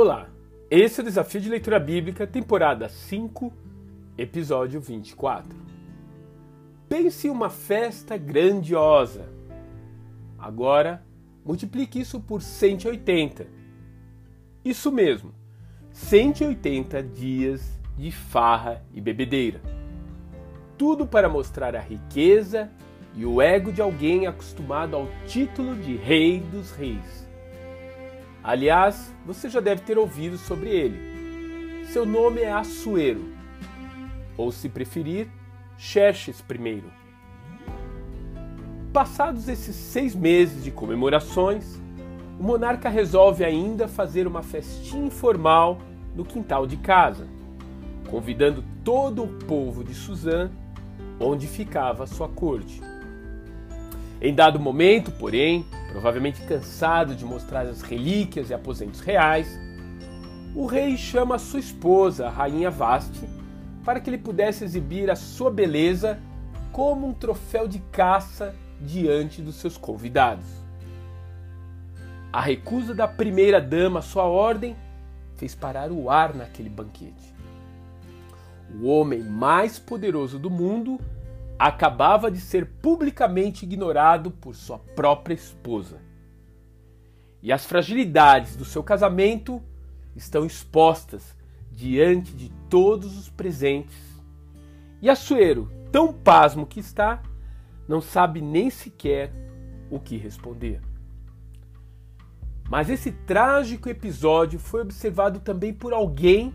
Olá, esse é o Desafio de Leitura Bíblica, temporada 5, episódio 24. Pense em uma festa grandiosa. Agora, multiplique isso por 180. Isso mesmo, 180 dias de farra e bebedeira. Tudo para mostrar a riqueza e o ego de alguém acostumado ao título de Rei dos Reis. Aliás, você já deve ter ouvido sobre ele. Seu nome é Assuero, ou se preferir, Xerxes I. Passados esses seis meses de comemorações, o monarca resolve ainda fazer uma festinha informal no quintal de casa, convidando todo o povo de Suzã, onde ficava sua corte. Em dado momento, porém, provavelmente cansado de mostrar as relíquias e aposentos reais, o rei chama sua esposa, a rainha Vaste, para que ele pudesse exibir a sua beleza como um troféu de caça diante dos seus convidados. A recusa da primeira dama à sua ordem fez parar o ar naquele banquete. O homem mais poderoso do mundo acabava de ser publicamente ignorado por sua própria esposa. E as fragilidades do seu casamento estão expostas diante de todos os presentes. E Assuero, tão pasmo que está, não sabe nem sequer o que responder. Mas esse trágico episódio foi observado também por alguém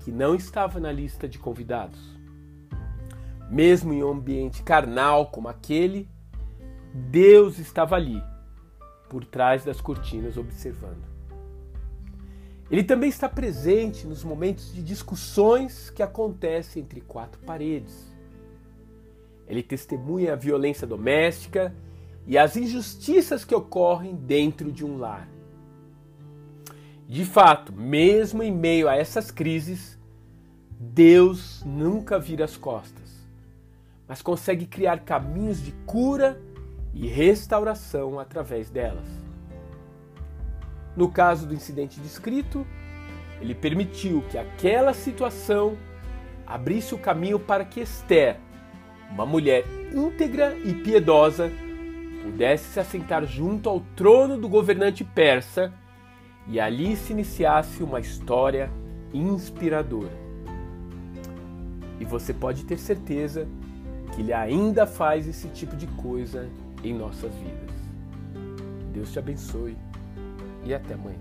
que não estava na lista de convidados. Mesmo em um ambiente carnal como aquele, Deus estava ali, por trás das cortinas, observando. Ele também está presente nos momentos de discussões que acontecem entre quatro paredes. Ele testemunha a violência doméstica e as injustiças que ocorrem dentro de um lar. De fato, mesmo em meio a essas crises, Deus nunca vira as costas mas consegue criar caminhos de cura e restauração através delas. No caso do incidente descrito, ele permitiu que aquela situação abrisse o caminho para que Esther, uma mulher íntegra e piedosa, pudesse se assentar junto ao trono do governante persa e ali se iniciasse uma história inspiradora. E você pode ter certeza que Ele ainda faz esse tipo de coisa em nossas vidas. Deus te abençoe e até amanhã.